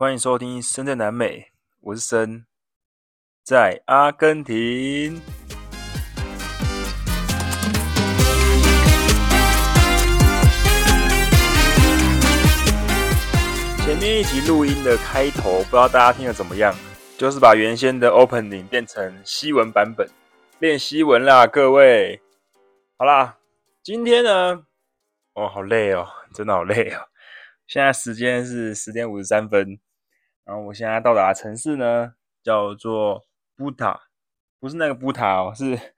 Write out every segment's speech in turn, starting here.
欢迎收听《森在南美》，我是森，在阿根廷。前面一集录音的开头，不知道大家听得怎么样？就是把原先的 opening 变成西文版本，练西文啦，各位。好啦，今天呢，哦，好累哦，真的好累哦。现在时间是十点五十三分。然后我现在到达的城市呢，叫做布塔，不是那个布塔哦，是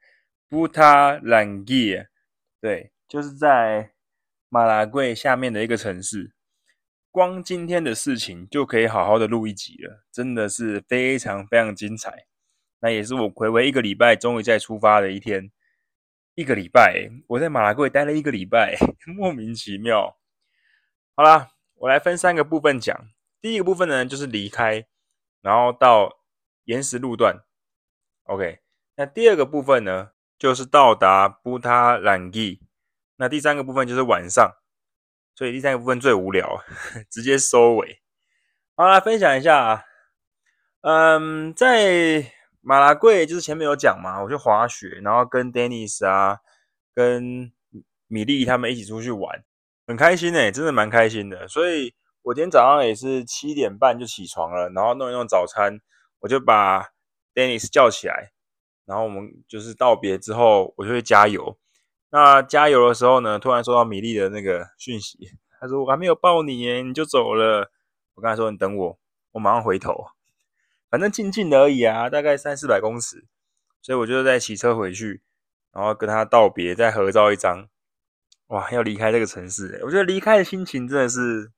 布塔兰吉，对，就是在马拉贵下面的一个城市。光今天的事情就可以好好的录一集了，真的是非常非常精彩。那也是我回违一个礼拜终于再出发的一天，一个礼拜，我在马拉贵待了一个礼拜，莫名其妙。好啦，我来分三个部分讲。第一个部分呢，就是离开，然后到岩石路段，OK。那第二个部分呢，就是到达布塔兰吉。那第三个部分就是晚上，所以第三个部分最无聊，直接收尾。好，来分享一下啊，嗯，在马拉贵就是前面有讲嘛，我去滑雪，然后跟 Dennis 啊，跟米莉他们一起出去玩，很开心诶，真的蛮开心的，所以。我今天早上也是七点半就起床了，然后弄一弄早餐，我就把 Dennis 叫起来，然后我们就是道别之后，我就会加油。那加油的时候呢，突然收到米粒的那个讯息，他说我还没有抱你耶，你就走了。我跟他说你等我，我马上回头，反正近近的而已啊，大概三四百公尺，所以我就在骑车回去，然后跟他道别，再合照一张。哇，要离开这个城市，我觉得离开的心情真的是。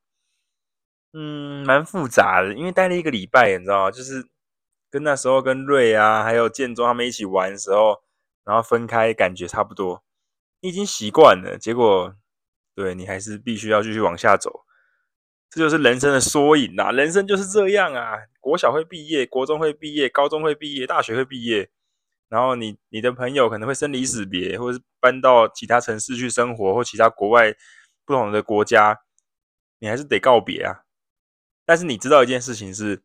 嗯，蛮复杂的，因为待了一个礼拜，你知道吗？就是跟那时候跟瑞啊，还有建中他们一起玩的时候，然后分开，感觉差不多。你已经习惯了，结果对你还是必须要继续往下走。这就是人生的缩影呐，人生就是这样啊。国小会毕业，国中会毕业，高中会毕业，大学会毕业，然后你你的朋友可能会生离死别，或者是搬到其他城市去生活，或其他国外不同的国家，你还是得告别啊。但是你知道一件事情是，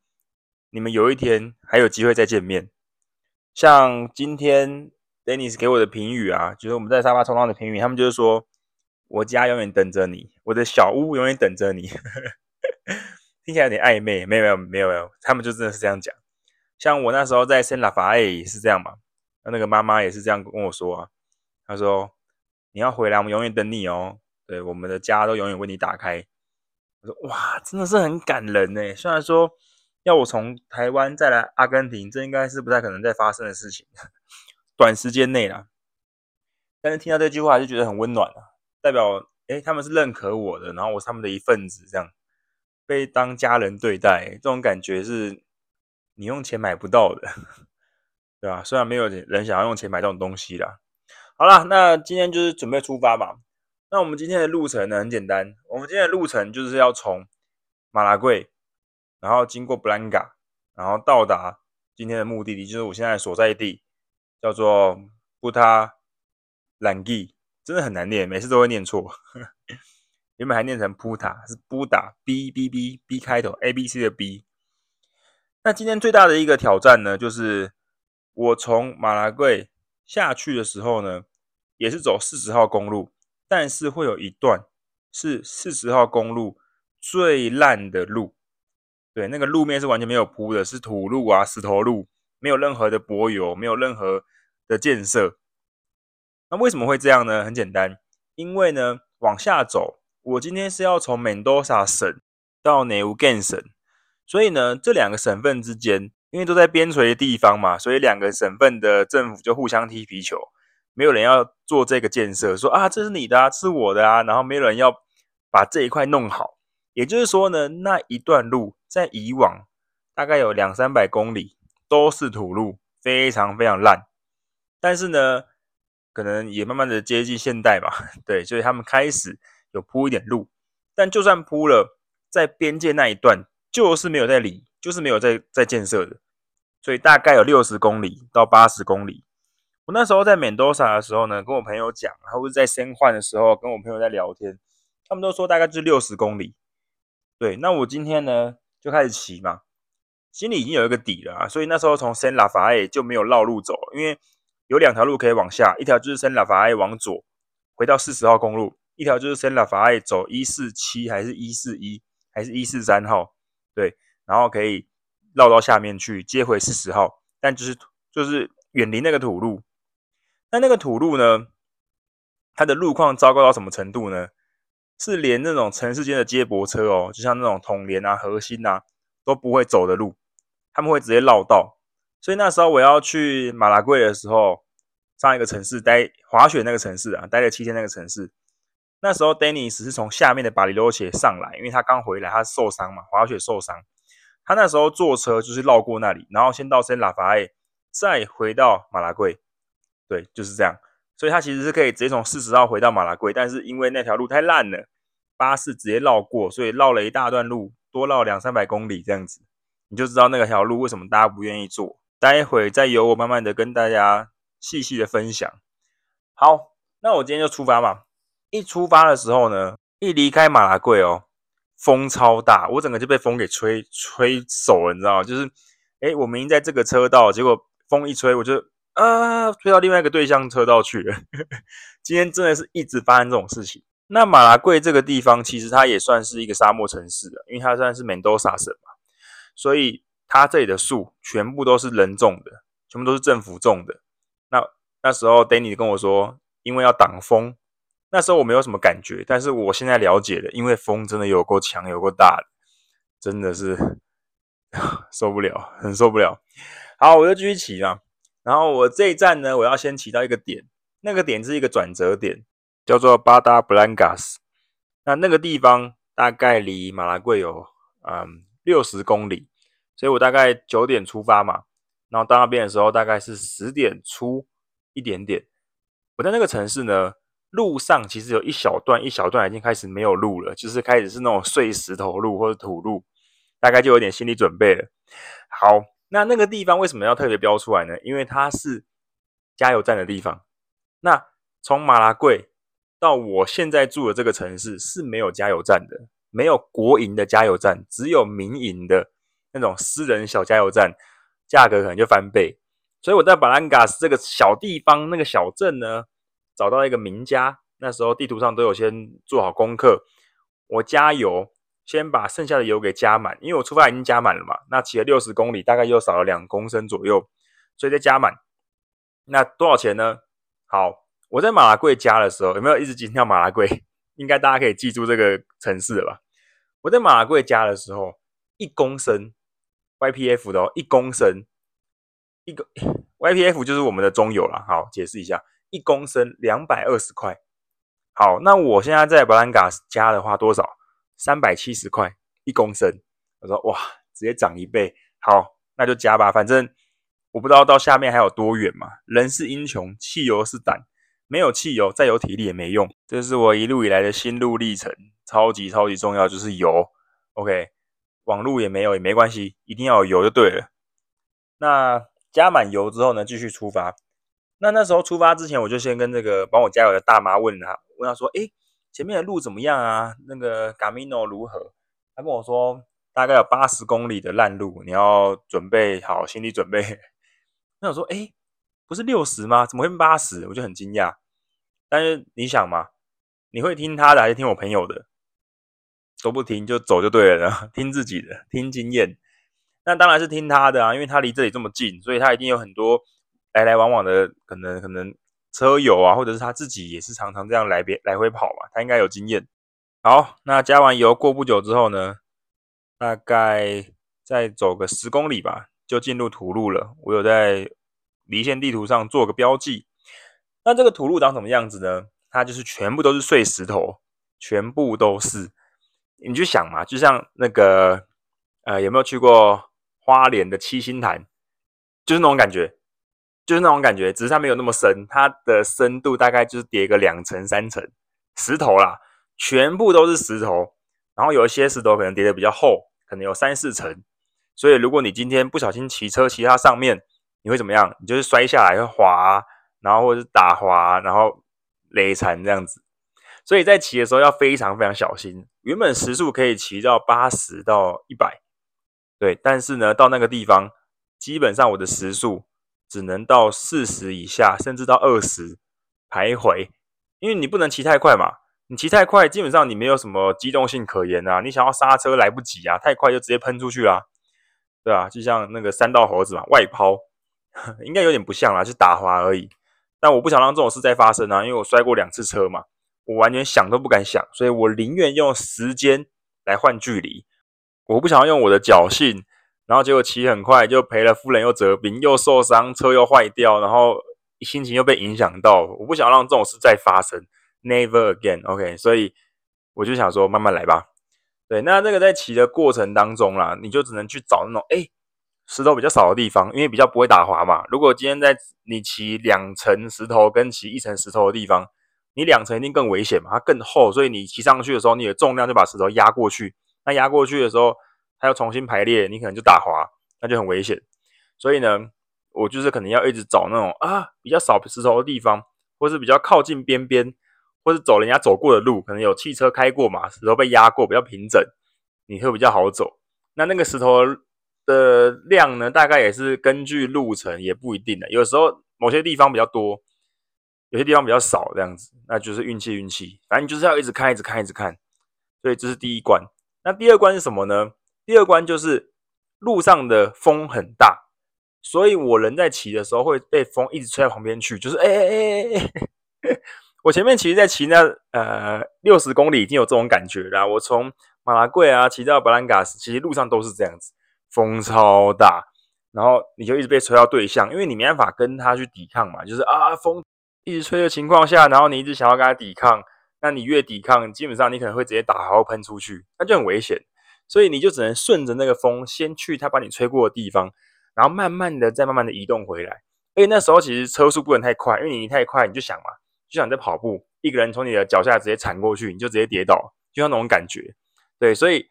你们有一天还有机会再见面。像今天 Dennis 给我的评语啊，就是我们在沙发冲浪的评语，他们就是说，我家永远等着你，我的小屋永远等着你。听起来有点暧昧，没有没有没有没有，他们就真的是这样讲。像我那时候在圣拉法叶也是这样嘛，那那个妈妈也是这样跟我说啊，她说你要回来，我们永远等你哦，对，我们的家都永远为你打开。我说哇，真的是很感人呢。虽然说要我从台湾再来阿根廷，这应该是不太可能再发生的事情，短时间内啦。但是听到这句话，还是觉得很温暖啊，代表诶他们是认可我的，然后我是他们的一份子，这样被当家人对待，这种感觉是你用钱买不到的，对吧？虽然没有人想要用钱买这种东西啦。好啦，那今天就是准备出发吧。那我们今天的路程呢，很简单，我们今天的路程就是要从马拉贵，然后经过布兰嘎，然后到达今天的目的地，就是我现在所在地，叫做布塔兰吉，真的很难念，每次都会念错。原本还念成布塔，是布达 B B B B 开头 A B C 的 B。那今天最大的一个挑战呢，就是我从马拉贵下去的时候呢，也是走四十号公路。但是会有一段是四十号公路最烂的路，对，那个路面是完全没有铺的，是土路啊、石头路，没有任何的柏油，没有任何的建设。那为什么会这样呢？很简单，因为呢，往下走，我今天是要从门多萨省到内乌根省，所以呢，这两个省份之间，因为都在边陲的地方嘛，所以两个省份的政府就互相踢皮球。没有人要做这个建设，说啊，这是你的啊，是我的啊，然后没有人要把这一块弄好。也就是说呢，那一段路在以往大概有两三百公里都是土路，非常非常烂。但是呢，可能也慢慢的接近现代嘛，对，所以他们开始有铺一点路。但就算铺了，在边界那一段就是没有在理，就是没有在在建设的，所以大概有六十公里到八十公里。我那时候在门多萨的时候呢，跟我朋友讲，然后在先换的时候跟我朋友在聊天，他们都说大概就是六十公里。对，那我今天呢就开始骑嘛，心里已经有一个底了啊。所以那时候从圣拉法爱就没有绕路走，因为有两条路可以往下，一条就是圣拉法爱往左回到四十号公路，一条就是圣拉法爱走一四七还是一四一还是一四三号，对，然后可以绕到下面去接回四十号，但就是就是远离那个土路。那那个土路呢，它的路况糟糕到什么程度呢？是连那种城市间的接驳车哦，就像那种统联啊、核心啊都不会走的路，他们会直接绕道。所以那时候我要去马拉贵的时候，上一个城市待滑雪那个城市啊，待了七天那个城市。那时候 Dennis 是从下面的巴里洛切上来，因为他刚回来，他受伤嘛，滑雪受伤。他那时候坐车就是绕过那里，然后先到圣拉法爱，再回到马拉贵。对，就是这样，所以他其实是可以直接从四十号回到马拉圭，但是因为那条路太烂了，巴士直接绕过，所以绕了一大段路，多绕两三百公里这样子，你就知道那个条路为什么大家不愿意坐。待会再由我慢慢的跟大家细细的分享。好，那我今天就出发嘛。一出发的时候呢，一离开马拉圭哦，风超大，我整个就被风给吹吹走了，你知道吗？就是，诶，我明明在这个车道，结果风一吹，我就。啊，推到另外一个对向车道去了。今天真的是一直发生这种事情。那马拉贵这个地方，其实它也算是一个沙漠城市的，因为它算是门多萨省嘛，所以它这里的树全部都是人种的，全部都是政府种的。那那时候 Danny 跟我说，因为要挡风，那时候我没有什么感觉，但是我现在了解了，因为风真的有够强，有够大的，真的是 受不了，很受不了。好，我就继续骑了。然后我这一站呢，我要先骑到一个点，那个点是一个转折点，叫做巴达布兰加斯。那那个地方大概离马拉贵有嗯六十公里，所以我大概九点出发嘛，然后到那边的时候大概是十点出一点点。我在那个城市呢，路上其实有一小段一小段已经开始没有路了，就是开始是那种碎石头路或者土路，大概就有点心理准备了。好。那那个地方为什么要特别标出来呢？因为它是加油站的地方。那从马拉贵到我现在住的这个城市是没有加油站的，没有国营的加油站，只有民营的那种私人小加油站，价格可能就翻倍。所以我在巴兰加斯这个小地方那个小镇呢，找到一个名家，那时候地图上都有先做好功课，我加油。先把剩下的油给加满，因为我出发已经加满了嘛。那骑了六十公里，大概又少了两公升左右，所以再加满。那多少钱呢？好，我在马拉贵加的时候，有没有一直紧跳马拉贵？应该大家可以记住这个城市了吧？我在马拉贵加的时候，一公升 YPF 的哦，一公升，一个 YPF 就是我们的中油了。好，解释一下，一公升两百二十块。好，那我现在在巴兰加斯加的话多少？三百七十块一公升，我说哇，直接涨一倍，好，那就加吧，反正我不知道到下面还有多远嘛。人是英雄，汽油是胆，没有汽油再有体力也没用。这是我一路以来的心路历程，超级超级重要，就是油。OK，网路也没有也没关系，一定要有油就对了。那加满油之后呢，继续出发。那那时候出发之前，我就先跟这个帮我加油的大妈问他，问他说，诶。前面的路怎么样啊？那个 Camino 如何？他跟我说大概有八十公里的烂路，你要准备好心理准备。那我说，哎，不是六十吗？怎么会八十？我就很惊讶。但是你想嘛，你会听他的还是听我朋友的？都不听就走就对了，听自己的，听经验。那当然是听他的啊，因为他离这里这么近，所以他一定有很多来来往往的可能，可能。车友啊，或者是他自己也是常常这样来别来回跑嘛，他应该有经验。好，那加完油过不久之后呢，大概再走个十公里吧，就进入土路了。我有在离线地图上做个标记。那这个土路长什么样子呢？它就是全部都是碎石头，全部都是。你就想嘛，就像那个呃，有没有去过花莲的七星潭？就是那种感觉。就是那种感觉，只是它没有那么深，它的深度大概就是叠个两层三层石头啦，全部都是石头，然后有一些石头可能叠的比较厚，可能有三四层，所以如果你今天不小心骑车骑它上面，你会怎么样？你就是摔下来会滑，然后或者是打滑，然后累残这样子，所以在骑的时候要非常非常小心。原本时速可以骑到八十到一百，对，但是呢，到那个地方，基本上我的时速只能到四十以下，甚至到二十徘徊，因为你不能骑太快嘛。你骑太快，基本上你没有什么机动性可言啊。你想要刹车来不及啊，太快就直接喷出去啦，对啊，就像那个山道猴子嘛，外抛，应该有点不像啦，就打滑而已。但我不想让这种事再发生啊，因为我摔过两次车嘛，我完全想都不敢想，所以我宁愿用时间来换距离。我不想要用我的侥幸，然后结果骑很快就赔了夫人又折兵，又受伤，车又坏掉，然后心情又被影响到。我不想让这种事再发生。Never again, OK，所以我就想说慢慢来吧。对，那这个在骑的过程当中啦，你就只能去找那种诶石头比较少的地方，因为比较不会打滑嘛。如果今天在你骑两层石头跟骑一层石头的地方，你两层一定更危险嘛，它更厚，所以你骑上去的时候，你的重量就把石头压过去。那压过去的时候，它要重新排列，你可能就打滑，那就很危险。所以呢，我就是可能要一直找那种啊比较少石头的地方，或是比较靠近边边。或是走人家走过的路，可能有汽车开过嘛，石头被压过，比较平整，你会比较好走。那那个石头的量呢，大概也是根据路程，也不一定的。有时候某些地方比较多，有些地方比较少，这样子，那就是运气运气。反正就是要一直看，一直看，一直看。所以这是第一关。那第二关是什么呢？第二关就是路上的风很大，所以我人在骑的时候会被风一直吹到旁边去，就是哎哎哎哎哎。我前面其实，在骑那呃六十公里已经有这种感觉了。我从马拉贵啊骑到布兰嘎斯，其实路上都是这样子，风超大，然后你就一直被吹到对向，因为你没办法跟他去抵抗嘛，就是啊风一直吹的情况下，然后你一直想要跟他抵抗，那你越抵抗，基本上你可能会直接打滑喷出去，那就很危险。所以你就只能顺着那个风，先去他把你吹过的地方，然后慢慢的再慢慢的移动回来。而且那时候其实车速不能太快，因为你太快，你就想嘛。就像你在跑步，一个人从你的脚下直接铲过去，你就直接跌倒，就像那种感觉。对，所以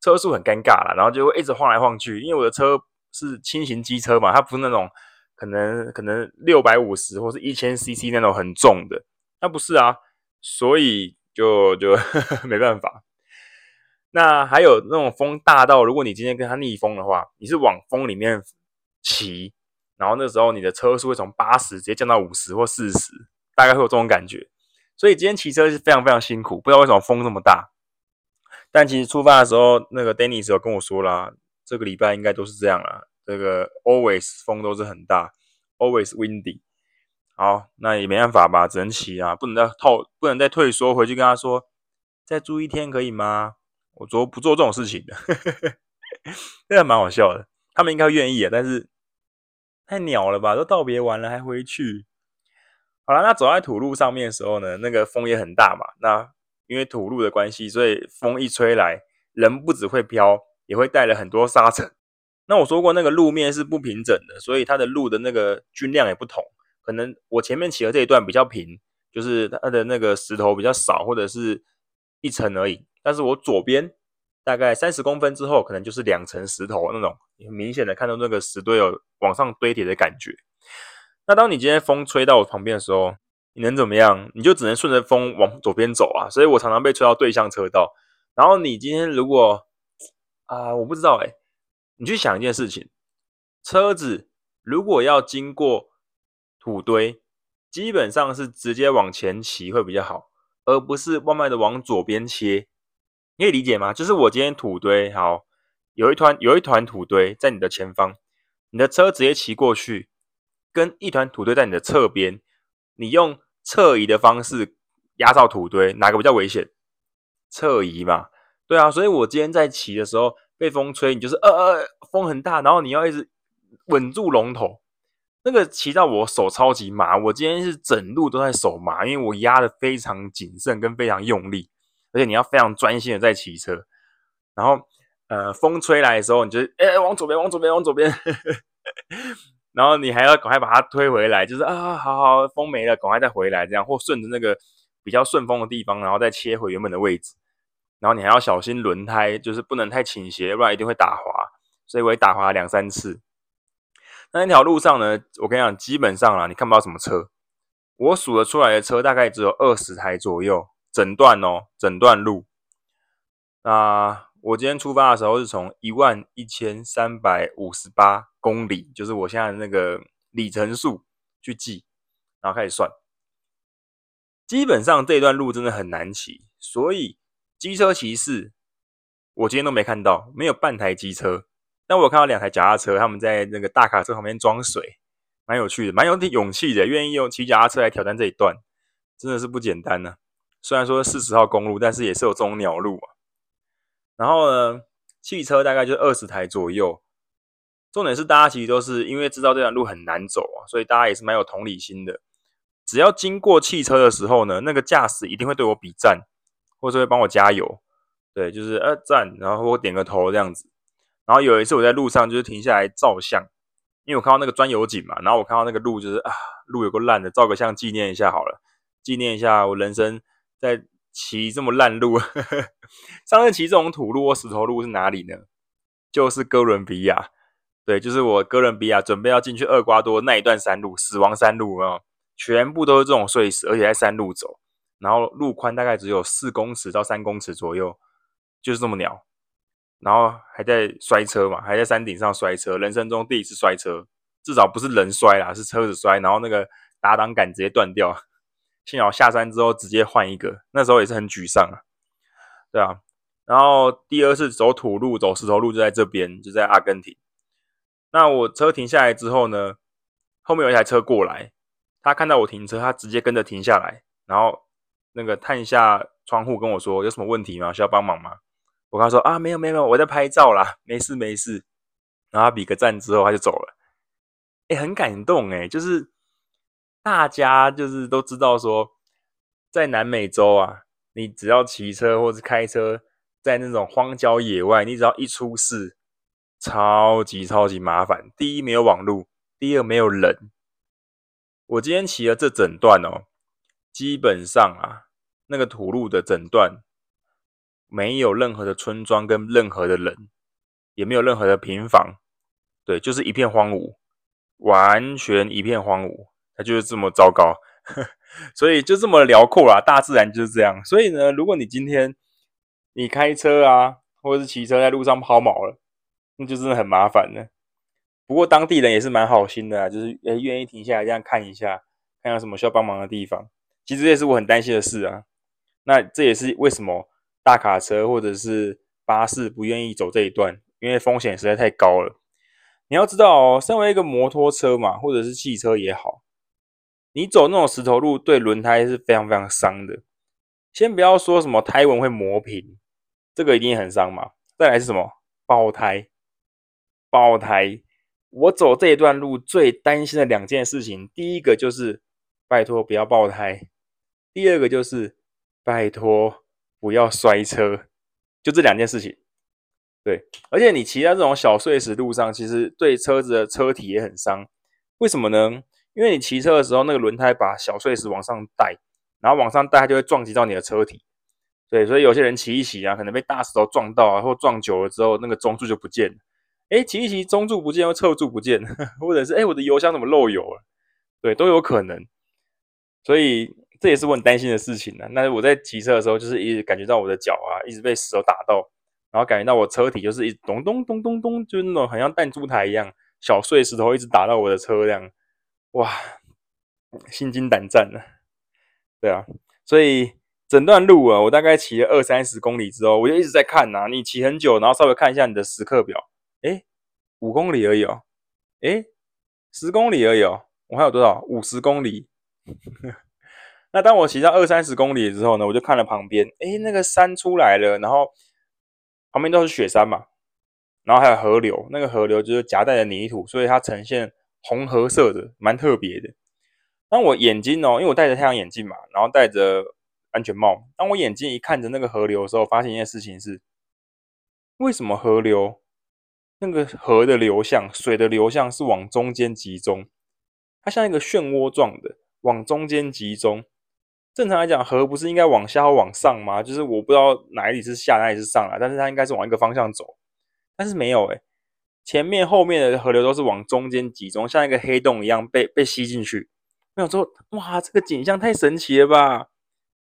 车速很尴尬啦，然后就会一直晃来晃去。因为我的车是轻型机车嘛，它不是那种可能可能六百五十或是一千 CC 那种很重的，那不是啊，所以就就 没办法。那还有那种风大到，如果你今天跟它逆风的话，你是往风里面骑，然后那时候你的车速会从八十直接降到五十或四十。大概会有这种感觉，所以今天骑车是非常非常辛苦，不知道为什么风这么大。但其实出发的时候，那个 Dennis 有跟我说啦，这个礼拜应该都是这样啦，这个 always 风都是很大，always windy。好，那也没办法吧，只能骑啊，不能再套，不能再退缩回去跟他说再住一天可以吗？我说不做这种事情的，这个蛮好笑的。他们应该愿意啊，但是太鸟了吧，都道别完了还回去。好了，那走在土路上面的时候呢，那个风也很大嘛。那因为土路的关系，所以风一吹来，人不只会飘，也会带了很多沙尘。那我说过，那个路面是不平整的，所以它的路的那个均量也不同。可能我前面骑的这一段比较平，就是它的那个石头比较少，或者是一层而已。但是我左边大概三十公分之后，可能就是两层石头那种，很明显的看到那个石堆有往上堆叠的感觉。那当你今天风吹到我旁边的时候，你能怎么样？你就只能顺着风往左边走啊。所以我常常被吹到对向车道。然后你今天如果啊、我不知道哎，你去想一件事情：车子如果要经过土堆，基本上是直接往前骑会比较好，而不是慢慢的往左边切。你可以理解吗？就是我今天土堆好，有一团有一团土堆在你的前方，你的车直接骑过去。跟一团土堆在你的侧边，你用侧移的方式压到土堆，哪个比较危险？侧移嘛，对啊。所以我今天在骑的时候被风吹，你就是呃呃，风很大，然后你要一直稳住龙头，那个骑到我手超级麻。我今天是整路都在手麻，因为我压的非常谨慎跟非常用力，而且你要非常专心的在骑车。然后呃，风吹来的时候，你就哎、往左边，往左边，往左边。然后你还要赶快把它推回来，就是啊，好好，风没了，赶快再回来，这样或顺着那个比较顺风的地方，然后再切回原本的位置。然后你还要小心轮胎，就是不能太倾斜，不然一定会打滑。所以我也打滑两三次。那那条路上呢，我跟你讲，基本上啊，你看不到什么车。我数得出来的车大概只有二十台左右，整段哦，整段路。那我今天出发的时候是从一万一千三百五十八公里，就是我现在的那个里程数去记，然后开始算。基本上这段路真的很难骑，所以机车骑士我今天都没看到，没有半台机车。但我有看到两台脚踏车，他们在那个大卡车旁边装水，蛮有趣的，蛮有点勇气的，愿意用骑脚踏车来挑战这一段，真的是不简单呢、虽然说四十号公路，但是也是有这种鸟路啊。然后呢，汽车大概就二十台左右。重点是大家其实都是因为知道这段路很难走啊，所以大家也是蛮有同理心的。只要经过汽车的时候呢，那个驾驶一定会对我比赞，或者会帮我加油。对，就是呃赞，然后我点个头这样子。然后有一次我在路上就是停下来照相，因为我看到那个钻油井嘛，然后我看到那个路就是啊，路有个烂的，照个相纪念一下好了，纪念一下我人生在骑这么烂路。上次骑这种土路或石头路是哪里呢？就是哥伦比亚。对，就是我哥伦比亚准备要进去厄瓜多那一段山路，死亡山路啊。全部都是这种碎石，而且在山路走，然后路宽大概只有四公尺到三公尺左右，就是这么鸟，然后还在摔车嘛，还在山顶上摔车，人生中第一次摔车，至少不是人摔啦，是车子摔，然后那个打挡杆直接断掉，幸好下山之后直接换一个，那时候也是很沮丧啊，对啊，然后第二次走土路走石头路就在这边，就在阿根廷，那我车停下来之后呢，后面有一台车过来。他看到我停车，他直接跟着停下来，然后那个探一下窗户跟我说：“有什么问题吗？需要帮忙吗？”我跟他说：“啊，没有没有，我在拍照啦，没事没事。”然后他比个赞之后，他就走了。哎，很感动哎，就是大家就是都知道说，在南美洲啊，你只要骑车或是开车，在那种荒郊野外，你只要一出事，超级超级麻烦。第一，没有网路；第二，没有人。我今天骑了这整段哦，基本上啊，那个土路的整段没有任何的村庄跟任何的人，也没有任何的平房，对，就是一片荒芜，完全一片荒芜，它就是这么糟糕，所以就这么辽阔啦，大自然就是这样。所以呢，如果你今天你开车啊，或者是骑车在路上抛锚了，那就真的很麻烦了。不过当地人也是蛮好心的啊，就是诶愿意停下来这样看一下，看有什么需要帮忙的地方。其实这也是我很担心的事啊。那这也是为什么大卡车或者是巴士不愿意走这一段，因为风险实在太高了。你要知道哦，身为一个摩托车嘛，或者是汽车也好，你走那种石头路，对轮胎是非常非常伤的。先不要说什么胎纹会磨平，这个一定很伤嘛。再来是什么？爆胎，爆胎。我走这一段路最担心的两件事情，第一个就是拜托不要爆胎，第二个就是拜托不要摔车，就这两件事情。对，而且你骑在这种小碎石路上，其实对车子的车体也很伤。为什么呢？因为你骑车的时候，那个轮胎把小碎石往上带，然后往上带，它就会撞击到你的车体。对，所以有些人骑一骑啊，可能被大石头撞到啊，或撞久了之后，那个中柱就不见了。哎，骑一骑，中柱不见，或侧柱不见，或者是哎，我的油箱怎么漏油了？对，都有可能。所以这也是我很担心的事情呢。那我在骑车的时候，就是一直感觉到我的脚啊，一直被石头打到，然后感觉到我车体就是一咚咚咚咚咚，就是那种很像弹珠台一样，小碎石头一直打到我的车辆，哇，心惊胆战的。对啊，所以整段路啊，我大概骑了二三十公里之后，我就一直在看呐，你骑很久，然后稍微看一下你的时刻表。哎，五公里而已哦，哎，十公里而已哦，我还有多少？五十公里。那当我骑到二三十公里之后呢，我就看了旁边，哎，那个山出来了，然后旁边都是雪山嘛，然后还有河流，那个河流就是夹带着泥土，所以它呈现红褐色的，蛮特别的。当我眼睛哦，因为我戴着太阳眼镜嘛，然后戴着安全帽，当我眼睛一看着那个河流的时候，发现一件事情是，为什么河流？那个河的流向，水的流向是往中间集中，它像一个漩涡状的往中间集中。正常来讲，河不是应该往下或往上吗？就是我不知道哪里是下，哪里是上啊，但是它应该是往一个方向走，但是没有诶，前面后面的河流都是往中间集中，像一个黑洞一样被被吸进去。没有说哇，这个景象太神奇了吧？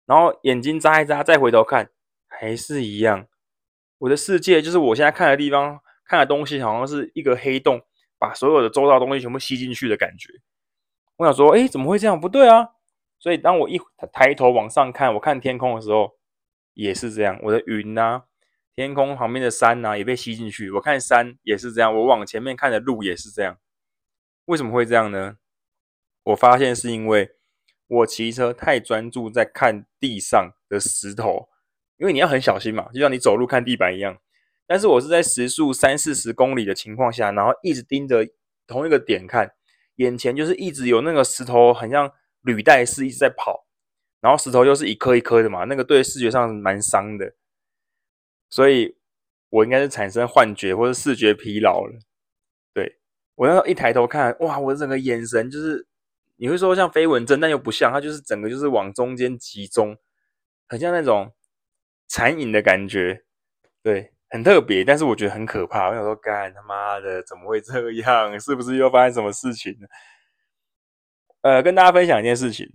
然后眼睛眨一眨，再回头看，还是一样。我的世界就是我现在看的地方，看的东西好像是一个黑洞，把所有的周遭东西全部吸进去的感觉。我想说，哎，怎么会这样？不对啊！所以当我一抬头往上看，我看天空的时候，也是这样。我的云啊，天空旁边的山啊，也被吸进去。我看山也是这样，我往前面看的路也是这样。为什么会这样呢？我发现是因为我骑车太专注在看地上的石头，因为你要很小心嘛，就像你走路看地板一样。但是我是在时速三四十公里的情况下，然后一直盯着同一个点看，眼前就是一直有那个石头，很像履带式一直在跑，然后石头又是一颗一颗的嘛，那个对视觉上蛮伤的，所以我应该是产生幻觉或者视觉疲劳了。对，我那时候一抬头看，哇，我整个眼神就是。你会说像飞蚊症，但又不像，它就是整个就是往中间集中，很像那种残影的感觉，对，很特别，但是我觉得很可怕。我想说，干他妈的，怎么会这样？是不是又发生什么事情呢？呃，跟大家分享一件事情，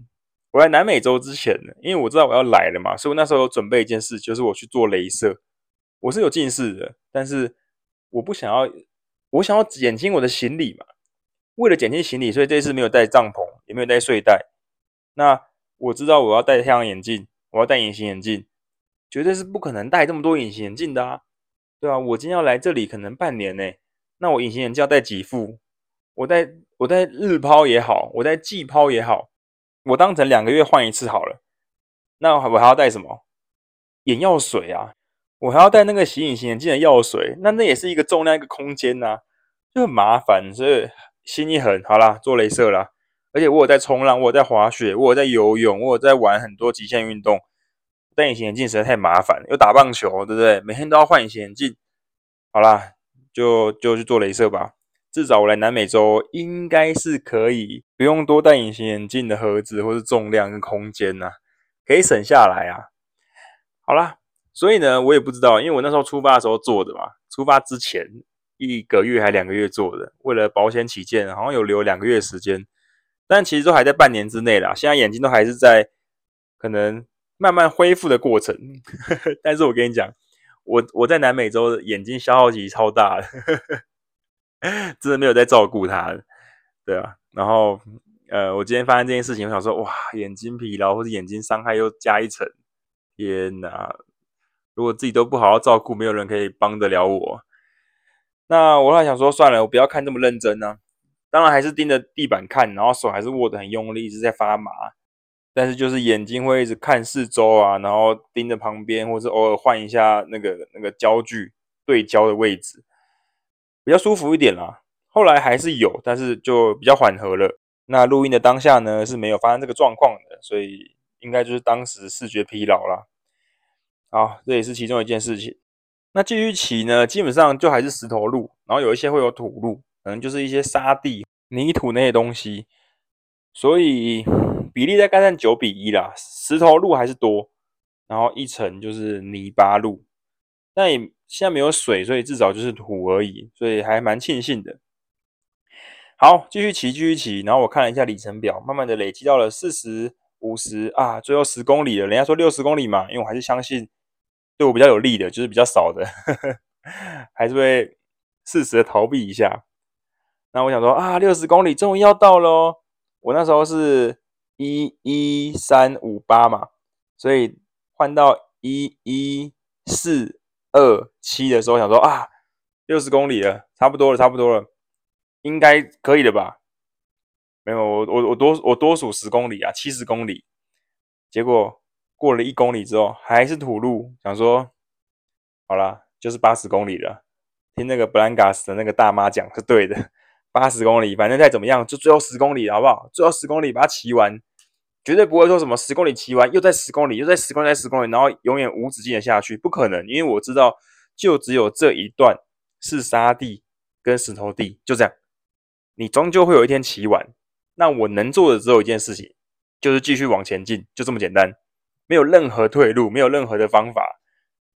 我来南美洲之前呢，因为我知道我要来了嘛，所以我那时候有准备一件事，就是我去做镭射。我是有近视的，但是我不想要，我想要减轻我的行李嘛。为了减轻行李，所以这次没有带帐篷，也没有带睡袋。那我知道我要戴太阳眼镜，我要戴隐形眼镜，绝对是不可能戴这么多隐形眼镜的啊，对啊，我今天要来这里可能半年呢，那我隐形眼镜要戴几副？我戴我戴日抛也好，我戴季抛也好，我当成两个月换一次好了。那我还要带什么？眼药水啊，我还要带那个洗隐形眼镜的药水，那那也是一个重量一个空间呐，就很麻烦，所以。心一狠，好啦，做雷射啦。而且我有在冲浪，我有在滑雪，我有在游泳，我有在玩很多极限运动。戴隐形眼镜实在太麻烦，又打棒球，对不对？每天都要换隐形眼镜。好啦，就就去做雷射吧。至少我来南美洲应该是可以不用多戴隐形眼镜的盒子，或是重量跟空间呐、可以省下来啊。好啦，所以呢，我也不知道，因为我那时候出发的时候做的嘛，出发之前。一个月还两个月做的，为了保险起见，好像有留两个月时间，但其实都还在半年之内啦。现在眼睛都还是在可能慢慢恢复的过程，但是我跟你讲，我我在南美洲眼睛消耗级超大的，真的没有在照顾它，对啊。然后呃，我今天发现这件事情，我想说，哇，眼睛疲劳或者眼睛伤害又加一层，天哪！如果自己都不好好照顾，没有人可以帮得了我。那我还想说，算了，我不要看这么认真呢、当然还是盯着地板看，然后手还是握得很用力，一直在发麻。但是就是眼睛会一直看四周啊，然后盯着旁边，或是偶尔换一下那个那个焦距对焦的位置，比较舒服一点啦。后来还是有，但是就比较缓和了。那录音的当下呢，是没有发生这个状况的，所以应该就是当时视觉疲劳啦。好，这也是其中一件事情。那继续骑呢，基本上就还是石头路，然后有一些会有土路，可能就是一些沙地、泥土那些东西，所以比例大概占九比一啦。石头路还是多，然后一层就是泥巴路，但也现在没有水，所以至少就是土而已，所以还蛮庆幸的。好，继续骑，继续骑，然后我看了一下里程表，慢慢的累积到了四十五十啊，最后十公里了。人家说六十公里嘛，因为我还是相信。对我比较有利的，就是比较少的，呵呵，还是会适时的逃避一下。那我想说啊，六十公里终于要到了哦。我那时候是一一三五八嘛，所以换到一一四二七的时候，想说啊，六十公里了，差不多了，差不多了，应该可以了吧？没有，我我我多我多数十公里啊，七十公里，结果。过了一公里之后，还是土路，想说好啦，就是八十公里了。听那个布兰加斯的那个大妈讲是对的，八十公里，反正再怎么样，就最后十公里，好不好？最后十公里把它骑完，绝对不会说什么十公里骑完又再十公里，又再十公里，再十公里，然后永远无止境的下去，不可能，因为我知道，就只有这一段是沙地跟石头地，就这样，你终究会有一天骑完。那我能做的只有一件事情，就是继续往前进，就这么简单。没有任何退路，没有任何的方法，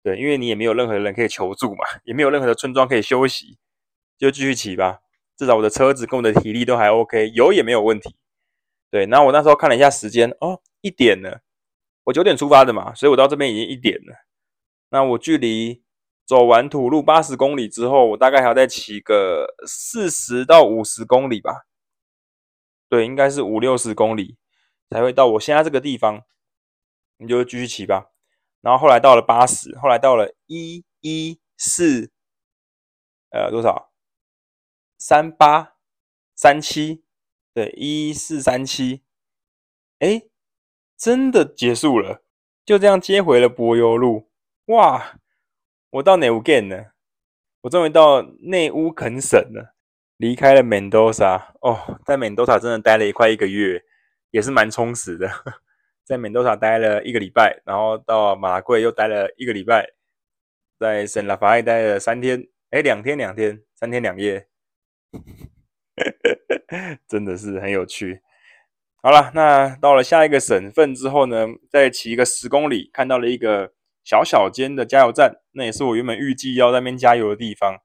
对，因为你也没有任何人可以求助嘛，也没有任何的村庄可以休息，就继续骑吧。至少我的车子跟我的体力都还 OK，油也没有问题。对，然后我那时候看了一下时间，哦，一点了。我九点出发的嘛，所以我到这边已经一点了。那我距离走完土路八十公里之后，我大概还要再骑个四十到五十公里吧。对，应该是五六十公里才会到我现在这个地方。你就继续骑吧。然后后来到了八十，后来到了一一四，呃，多少？三八三七，对，一四三七。哎，真的结束了，就这样接回了柏油路。哇！我到内乌肯了，我终于到内乌肯省了，离开了门多萨。哦，在门多萨真的待了一快一个月，也是蛮充实的。在美多萨待了一个礼拜，然后到马拉贵又待了一个礼拜，在圣拉法埃待了三天，哎，两天两天，三天两夜，真的是很有趣。好了，那到了下一个省份之后呢，再骑一个十公里，看到了一个。小小间的加油站，那也是我原本预计要在那边加油的地方，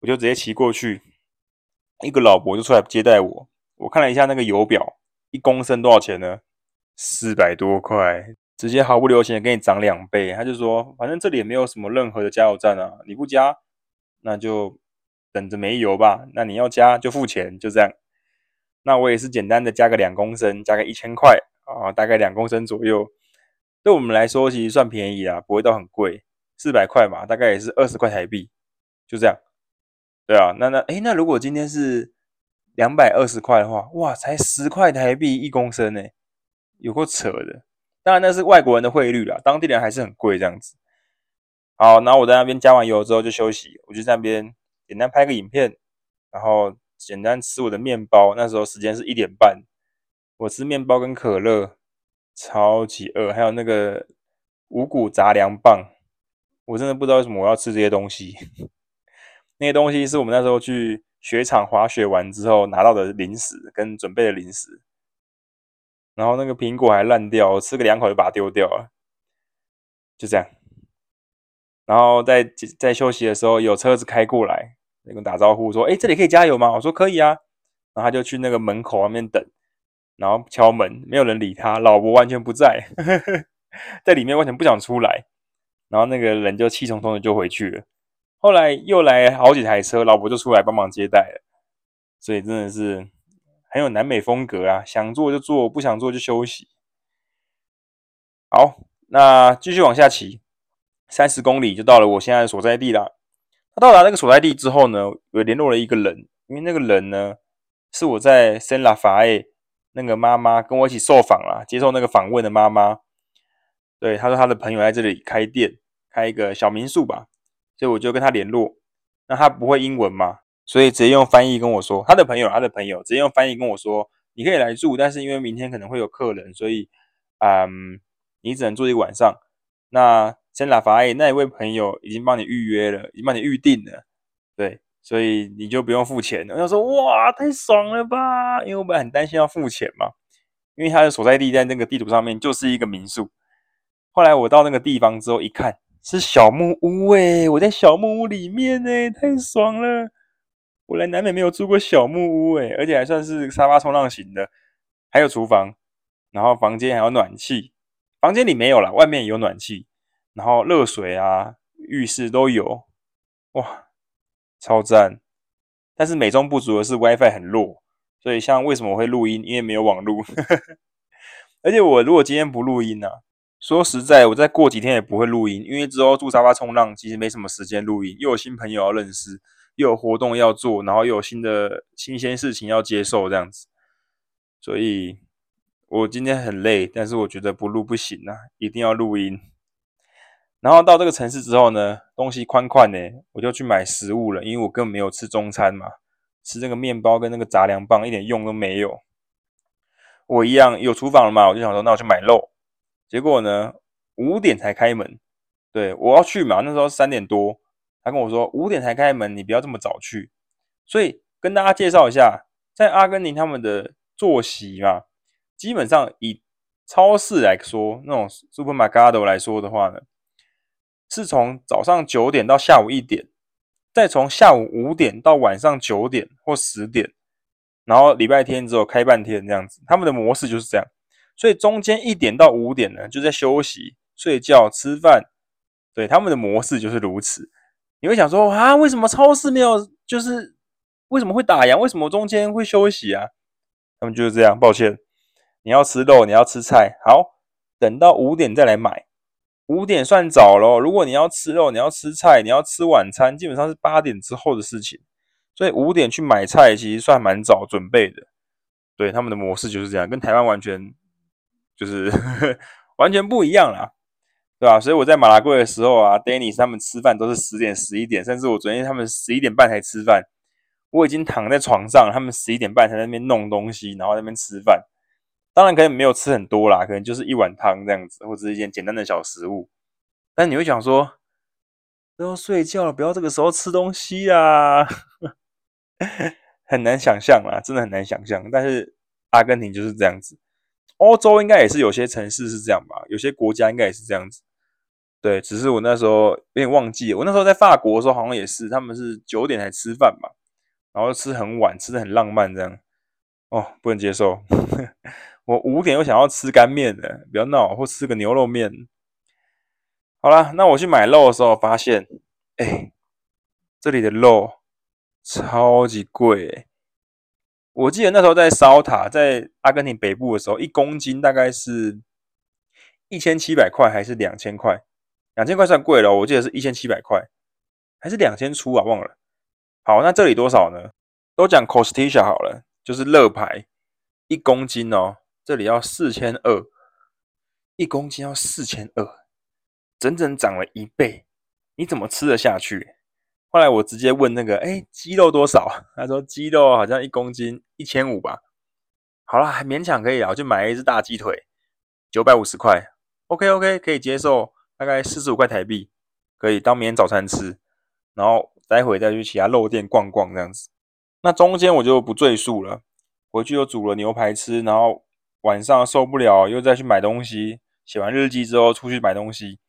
我就直接骑过去。一个老伯就出来接待我，我看了一下那个油表，一公升多少钱呢？四百多块，直接毫不留情的给你涨两倍。他就说，反正这里也没有什么任何的加油站啊，你不加，那就等着没油吧。那你要加就付钱，就这样。那我也是简单的加个两公升，加个一千块啊，大概两公升左右。对我们来说，其实算便宜啊，不会到很贵，四百块嘛，大概也是二十块台币，就这样。对啊，那那诶，那如果今天是两百二十块的话，哇，才十块台币一公升呢，有够扯的。当然那是外国人的汇率啦，当地人还是很贵这样子。好，然后我在那边加完油之后就休息，我就在那边简单拍个影片，然后简单吃我的面包。那时候时间是一点半，我吃面包跟可乐。超级饿，还有那个五谷杂粮棒，我真的不知道为什么我要吃这些东西。那些东西是我们那时候去雪场滑雪完之后拿到的零食跟准备的零食，然后那个苹果还烂掉，我吃个两口就把它丢掉了，就这样。然后在在休息的时候，有车子开过来，跟我打招呼说：“哎，这里可以加油吗？”我说：“可以啊。”然后他就去那个门口外面等。然后敲门，没有人理他，老婆完全不在，在里面完全不想出来。然后那个人就气冲冲的就回去了。后来又来好几台车，老婆就出来帮忙接待了。所以真的是很有南美风格啊，想做就做，不想做就休息。好，那继续往下骑，三十公里就到了我现在的所在地了。他到达那个所在地之后呢，我联络了一个人，因为那个人呢是我在圣拉法爱。那个妈妈跟我一起受访啦，接受那个访问的妈妈，对，她说她的朋友在这里开店，开一个小民宿吧，所以我就跟她联络。那她不会英文嘛，所以直接用翻译跟我说，他的朋友，他的朋友直接用翻译跟我说，你可以来住，但是因为明天可能会有客人，所以，嗯，你只能住一晚上。那圣拉法爱那一位朋友已经帮你预约了，已经帮你预定了，对。所以你就不用付钱了。我就说哇，太爽了吧！因为我本来很担心要付钱嘛，因为他的所在地在那个地图上面就是一个民宿。后来我到那个地方之后一看，是小木屋诶，我在小木屋里面诶，太爽了！我来南美没有住过小木屋诶，而且还算是沙发冲浪型的，还有厨房，然后房间还有暖气。房间里没有啦，外面有暖气，然后热水啊、浴室都有，哇！超赞，但是美中不足的是 WiFi 很弱，所以像为什么我会录音？因为没有网络。而且我如果今天不录音呢、啊，说实在，我再过几天也不会录音，因为之后住沙发冲浪，其实没什么时间录音，又有新朋友要认识，又有活动要做，然后又有新的新鲜事情要接受，这样子。所以我今天很累，但是我觉得不录不行啊，一定要录音。然后到这个城市之后呢，东西宽宽呢，我就去买食物了，因为我根本没有吃中餐嘛，吃这个面包跟那个杂粮棒一点用都没有。我一样有厨房了嘛，我就想说，那我去买肉。结果呢，五点才开门，对，我要去嘛，那时候三点多，他跟我说五点才开门，你不要这么早去。所以跟大家介绍一下，在阿根廷他们的作息嘛，基本上以超市来说，那种 supermercado 来说的话呢。是从早上九点到下午一点，再从下午五点到晚上九点或十点，然后礼拜天只有开半天这样子。他们的模式就是这样，所以中间一点到五点呢，就在休息、睡觉、吃饭，对，他们的模式就是如此。你会想说啊，为什么超市没有？就是为什么会打烊？为什么中间会休息啊？他们就是这样。抱歉，你要吃肉，你要吃菜，好，等到五点再来买。五点算早咯。如果你要吃肉，你要吃菜，你要吃晚餐，基本上是八点之后的事情。所以五点去买菜，其实算蛮早准备的。对，他们的模式就是这样，跟台湾完全就是 完全不一样啦，对吧？所以我在马拉贵的时候啊，Dennis 他们吃饭都是十点、十一点，甚至我昨天他们十一点半才吃饭，我已经躺在床上，他们十一点半才在那边弄东西，然后在那边吃饭。当然可能没有吃很多啦，可能就是一碗汤这样子，或者是一件简单的小食物。但你会想说，都要睡觉了，不要这个时候吃东西啊，很难想象啦，真的很难想象。但是阿根廷就是这样子，欧洲应该也是有些城市是这样吧，有些国家应该也是这样子。对，只是我那时候有点忘记了，我那时候在法国的时候好像也是，他们是九点才吃饭嘛，然后吃很晚，吃的很浪漫这样。哦，不能接受。我五点又想要吃干面的，不要闹，或吃个牛肉面。好啦，那我去买肉的时候发现，哎、这里的肉超级贵。我记得那时候在烧塔，在阿根廷北部的时候，一公斤大概是一千七百块还是两千块？两千块算贵了，我记得是一千七百块，还是两千出啊？忘了。好，那这里多少呢？都讲 costilla 好了，就是乐牌，一公斤哦。这里要四千二，一公斤要四千二，整整涨了一倍，你怎么吃得下去？后来我直接问那个，哎，鸡肉多少？他说鸡肉好像一公斤一千五吧。好啦，还勉强可以啊，我就买了一只大鸡腿，九百五十块，OK OK，可以接受，大概四十五块台币，可以当明天早餐吃，然后待会再去其他肉店逛逛这样子。那中间我就不赘述了，回去又煮了牛排吃，然后。晚上受不了，又再去买东西。写完日记之后，出去买东西。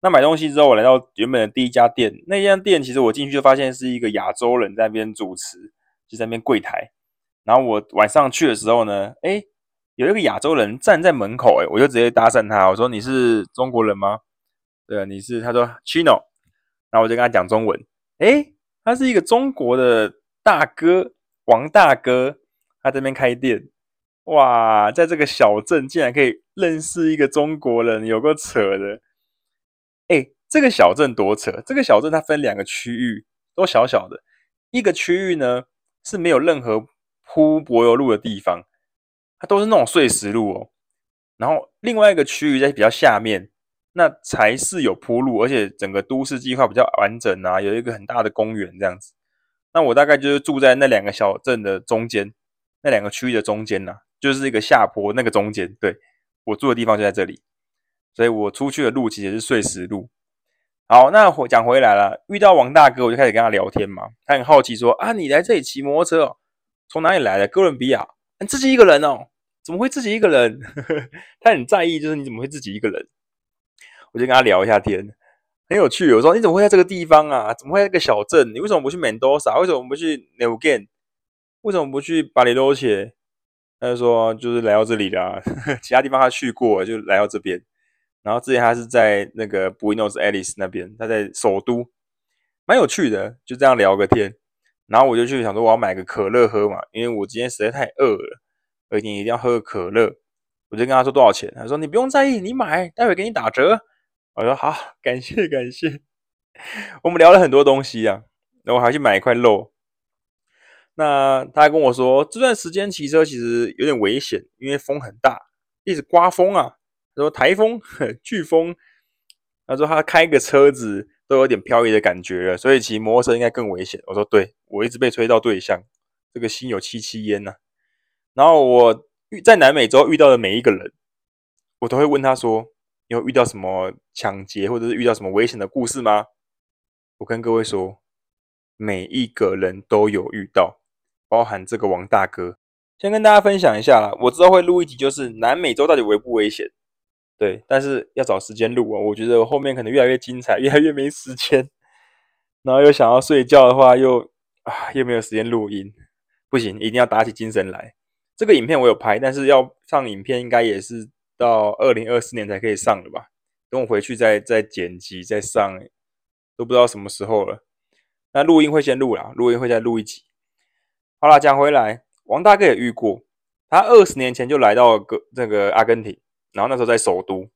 那买东西之后，我来到原本的第一家店。那家店其实我进去就发现是一个亚洲人在那边主持，就在那边柜台。然后我晚上去的时候呢，诶，有一个亚洲人站在门口，诶，我就直接搭讪他，我说：“你是中国人吗？”对，你是？他说：“Chino。”然后我就跟他讲中文。诶，他是一个中国的大哥，王大哥，他这边开店。哇，在这个小镇竟然可以认识一个中国人，有够扯的！哎，这个小镇多扯！这个小镇它分两个区域，都小小的。一个区域呢是没有任何铺柏油路的地方，它都是那种碎石路哦。然后另外一个区域在比较下面，那才是有铺路，而且整个都市计划比较完整啊，有一个很大的公园这样子。那我大概就是住在那两个小镇的中间，那两个区域的中间呐、啊。就是一个下坡，那个中间，对，我住的地方就在这里，所以我出去的路其实是碎石路。好，那我讲回来了，遇到王大哥，我就开始跟他聊天嘛。他很好奇说：“啊，你来这里骑摩托车哦？从哪里来的？哥伦比亚？你自己一个人哦？怎么会自己一个人？” 他很在意，就是你怎么会自己一个人？我就跟他聊一下天，很有趣。我说：“你怎么会在这个地方啊？怎么会在这个小镇？你为什么不去门多萨？为什么不去纽根？为什么不去巴里罗切？”他就说，就是来到这里啦，其他地方他去过，就来到这边。然后之前他是在那个 Buenos Aires 那边，他在首都，蛮有趣的，就这样聊个天。然后我就去想说，我要买个可乐喝嘛，因为我今天实在太饿了，而且一定要喝可乐。我就跟他说多少钱，他说你不用在意，你买，待会给你打折。我说好，感谢感谢。我们聊了很多东西啊，然后我还去买一块肉。那他还跟我说，这段时间骑车其实有点危险，因为风很大，一直刮风啊。他说台风、飓风。他说他开个车子都有点飘移的感觉了，所以骑摩托车应该更危险。我说对，我一直被吹到对象，这个心有戚戚焉呐。然后我遇在南美洲遇到的每一个人，我都会问他说：“你有遇到什么抢劫或者是遇到什么危险的故事吗？”我跟各位说，每一个人都有遇到。包含这个王大哥，先跟大家分享一下啦。我知道会录一集，就是南美洲到底危不危险？对，但是要找时间录啊。我觉得后面可能越来越精彩，越来越没时间，然后又想要睡觉的话，又啊又没有时间录音，不行，一定要打起精神来。这个影片我有拍，但是要上影片应该也是到二零二四年才可以上的吧？等我回去再再剪辑再上，都不知道什么时候了。那录音会先录啦，录音会再录一集。好啦，讲回来，王大哥也遇过，他二十年前就来到个这个阿根廷，然后那时候在首都，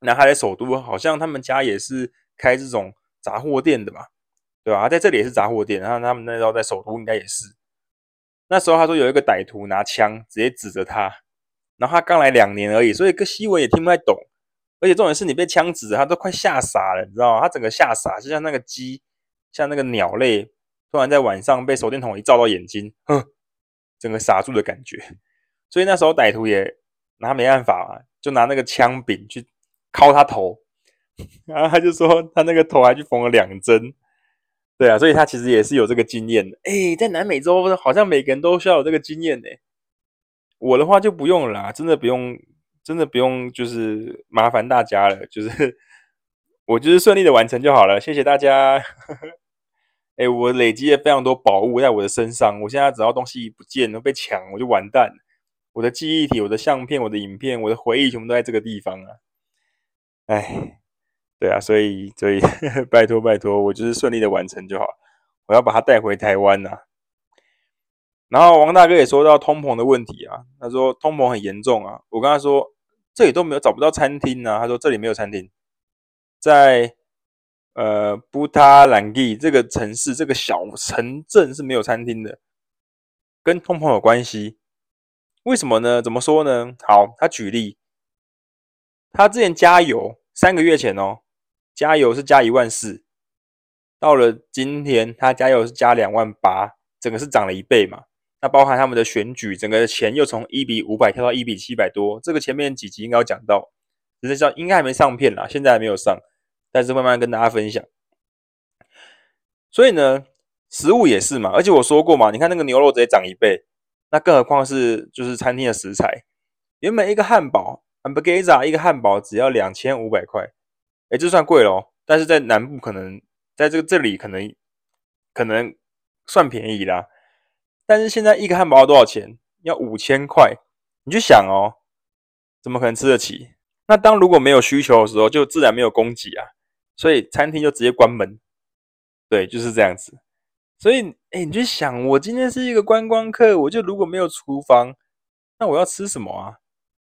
那他在首都好像他们家也是开这种杂货店的吧，对吧？他在这里也是杂货店，然后他们那时候在首都应该也是。那时候他说有一个歹徒拿枪直接指着他，然后他刚来两年而已，所以个西文也听不太懂。而且重点是你被枪指，他都快吓傻了，你知道吗？他整个吓傻，就像那个鸡，像那个鸟类，突然在晚上被手电筒一照到眼睛，哼，整个傻住的感觉。所以那时候歹徒也拿没办法，就拿那个枪柄去敲他头，然后他就说他那个头还去缝了两针。对啊，所以他其实也是有这个经验的。哎，在南美洲好像每个人都需要有这个经验呢。我的话就不用了啦，真的不用，真的不用，就是麻烦大家了。就是 我就是顺利的完成就好了，谢谢大家。哎，我累积了非常多宝物在我的身上，我现在只要东西不见了被抢，我就完蛋。我的记忆体、我的相片、我的影片、我的回忆全部都在这个地方啊。哎。对啊，所以所以 拜托拜托，我就是顺利的完成就好。我要把它带回台湾呐、啊。然后王大哥也说到通膨的问题啊，他说通膨很严重啊。我跟他说这里都没有找不到餐厅啊，他说这里没有餐厅，在呃布塔兰蒂这个城市这个小城镇是没有餐厅的，跟通膨有关系。为什么呢？怎么说呢？好，他举例，他之前加油三个月前哦。加油是加一万四，到了今天，他加油是加两万八，整个是涨了一倍嘛。那包含他们的选举，整个钱又从一比五百跳到一比七百多。这个前面几集应该有讲到，实际上应该还没上片啦，现在还没有上，但是慢慢跟大家分享。所以呢，食物也是嘛，而且我说过嘛，你看那个牛肉直接涨一倍，那更何况是就是餐厅的食材，原本一个汉堡，Ambergaza 一个汉堡只要两千五百块。哎，这算贵咯，但是在南部可能，在这个这里可能可能算便宜啦。但是现在一个汉堡要多少钱？要五千块，你去想哦，怎么可能吃得起？那当如果没有需求的时候，就自然没有供给啊，所以餐厅就直接关门。对，就是这样子。所以，哎，你去想，我今天是一个观光客，我就如果没有厨房，那我要吃什么啊？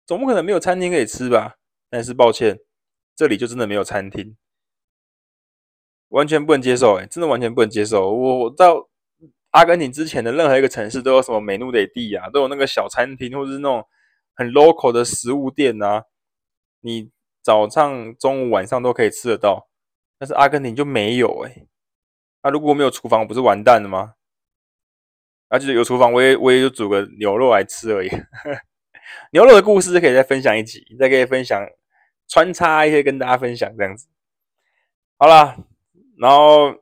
总不可能没有餐厅可以吃吧？但是抱歉。这里就真的没有餐厅，完全不能接受，哎，真的完全不能接受。我到阿根廷之前的任何一个城市都有什么美努雷蒂啊，都有那个小餐厅，或者是那种很 local 的食物店啊，你早上、中午、晚上都可以吃得到。但是阿根廷就没有，哎，那如果没有厨房，不是完蛋了吗？而且有厨房，我也我也就煮个牛肉来吃而已。牛肉的故事可以再分享一集，再可以分享。穿插一些跟大家分享这样子，好啦，然后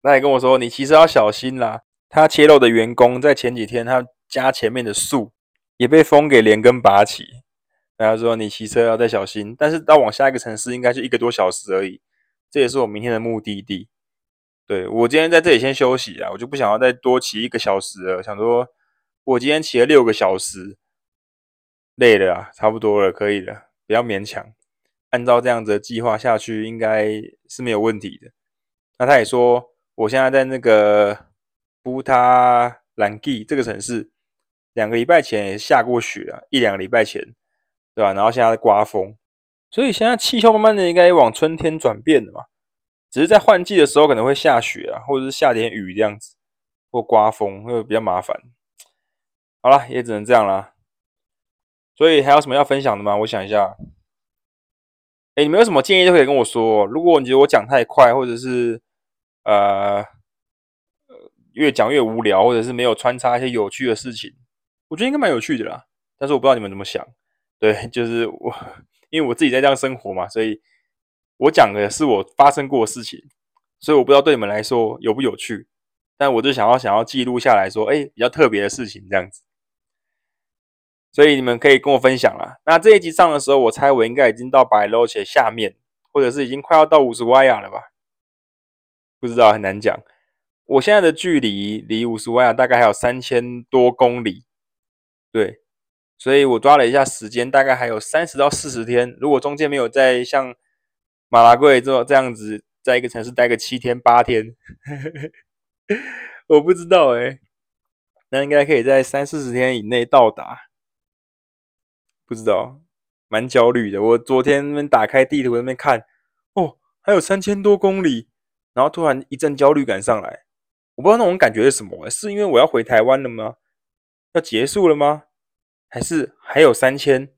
那也跟我说，你其实要小心啦。他切肉的员工在前几天，他家前面的树也被风给连根拔起。然后说你骑车要再小心，但是到往下一个城市应该就一个多小时而已。这也是我明天的目的地。对，我今天在这里先休息啊，我就不想要再多骑一个小时了。想说我今天骑了六个小时，累了啊，差不多了，可以了，不要勉强。按照这样子的计划下去，应该是没有问题的。那他也说，我现在在那个布塔兰蒂这个城市，两个礼拜前也下过雪啊，一两个礼拜前，对吧？然后现在在刮风，所以现在气候慢慢的应该往春天转变了嘛。只是在换季的时候可能会下雪啊，或者是下点雨这样子，或刮风会比较麻烦。好了，也只能这样啦。所以还有什么要分享的吗？我想一下。哎，你们有什么建议都可以跟我说。如果你觉得我讲太快，或者是呃越讲越无聊，或者是没有穿插一些有趣的事情，我觉得应该蛮有趣的啦。但是我不知道你们怎么想。对，就是我，因为我自己在这样生活嘛，所以我讲的是我发生过的事情，所以我不知道对你们来说有不有趣。但我就想要想要记录下来说，哎，比较特别的事情这样子。所以你们可以跟我分享啦。那这一集上的时候，我猜我应该已经到白罗且下面，或者是已经快要到五十瓦亚了吧？不知道，很难讲。我现在的距离离五十万亚大概还有三千多公里。对，所以我抓了一下时间，大概还有三十到四十天。如果中间没有在像马拉贵这这样子，在一个城市待个七天八天，我不知道哎、欸，那应该可以在三四十天以内到达，不知道，蛮焦虑的。我昨天那边打开地图那边看，哦，还有三千多公里，然后突然一阵焦虑感上来，我不知道那种感觉是什么、是因为我要回台湾了吗？要结束了吗？还是还有三千？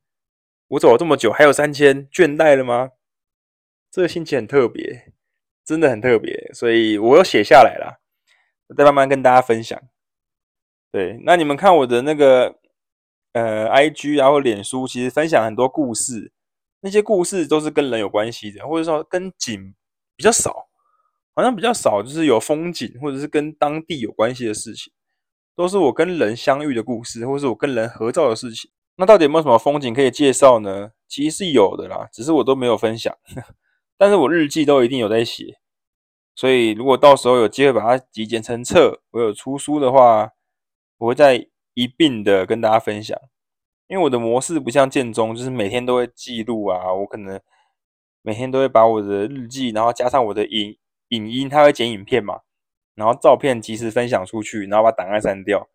我走了这么久，还有三千，倦怠了吗？这个心情很特别，真的很特别，所以我又写下来了，再慢慢跟大家分享。对，那你们看我的那个呃，IG 然后脸书，其实分享很多故事，那些故事都是跟人有关系的，或者说跟景比较少，好像比较少，就是有风景或者是跟当地有关系的事情，都是我跟人相遇的故事，或是我跟人合照的事情。那到底有没有什么风景可以介绍呢？其实是有的啦，只是我都没有分享。但是我日记都一定有在写，所以如果到时候有机会把它集结成册，我有出书的话，我会再一并的跟大家分享。因为我的模式不像建中，就是每天都会记录啊，我可能每天都会把我的日记，然后加上我的影影音，它会剪影片嘛，然后照片及时分享出去，然后把档案删掉。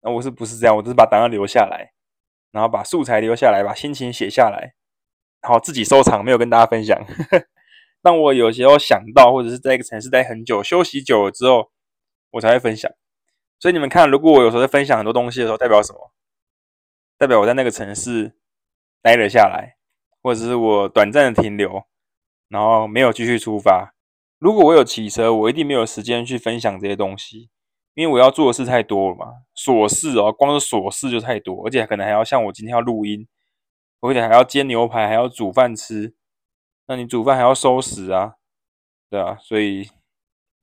那我是不是这样？我就是把档案留下来，然后把素材留下来，把心情写下来。然后自己收藏，没有跟大家分享。当我有时候想到，或者是在一个城市待很久、休息久了之后，我才会分享。所以你们看，如果我有时候在分享很多东西的时候，代表什么？代表我在那个城市待了下来，或者是我短暂的停留，然后没有继续出发。如果我有骑车，我一定没有时间去分享这些东西，因为我要做的事太多了嘛，琐事哦，光是琐事就太多，而且可能还要像我今天要录音。而且还要煎牛排，还要煮饭吃，那你煮饭还要收拾啊，对啊，所以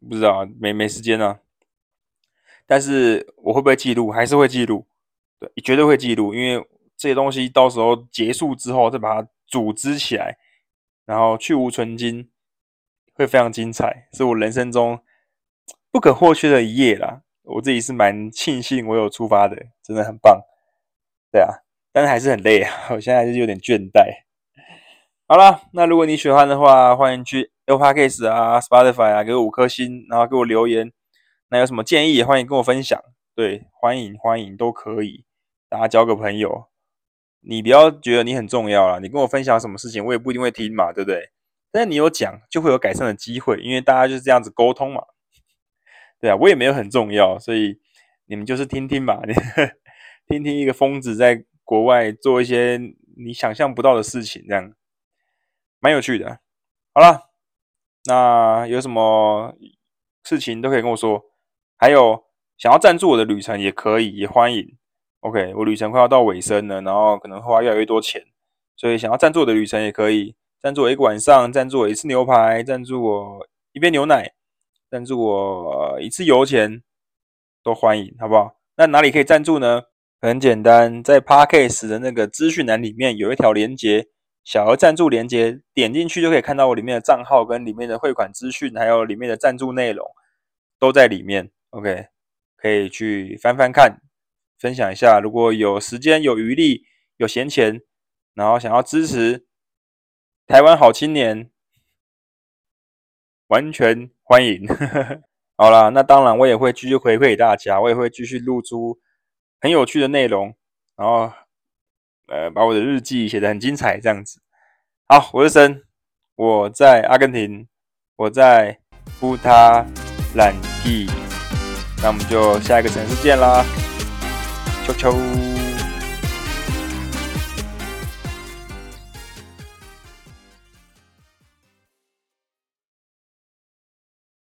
不知道没没时间啊。但是我会不会记录？还是会记录，对，绝对会记录，因为这些东西到时候结束之后再把它组织起来，然后去芜存菁，会非常精彩，是我人生中不可或缺的一页啦。我自己是蛮庆幸我有出发的，真的很棒，对啊。但是还是很累啊，我现在还是有点倦怠。好了，那如果你喜欢的话，欢迎去 Apple Podcast 啊、Spotify 啊，给我五颗星，然后给我留言。那有什么建议欢迎跟我分享。对，欢迎欢迎都可以，大家交个朋友。你不要觉得你很重要啦，你跟我分享什么事情，我也不一定会听嘛，对不对？但你有讲，就会有改善的机会，因为大家就是这样子沟通嘛。对啊，我也没有很重要，所以你们就是听听嘛，听听一个疯子在。国外做一些你想象不到的事情，这样蛮有趣的。好了，那有什么事情都可以跟我说。还有想要赞助我的旅程也可以，也欢迎。OK，我旅程快要到尾声了，然后可能花越来越多钱，所以想要赞助我的旅程也可以。赞助我一个晚上，赞助我一次牛排，赞助我一杯牛奶，赞助我一次油钱，都欢迎，好不好？那哪里可以赞助呢？很简单，在 Podcast 的那个资讯栏里面有一条连接，小额赞助连接，点进去就可以看到我里面的账号跟里面的汇款资讯，还有里面的赞助内容都在里面。OK，可以去翻翻看，分享一下。如果有时间、有余力、有闲钱，然后想要支持台湾好青年，完全欢迎。好啦，那当然我也会继续回馈给大家，我也会继续录出。很有趣的内容，然后呃，把我的日记写得很精彩，这样子。好，我是森，我在阿根廷，我在布塔兰蒂，那我们就下一个城市见啦，啾啾。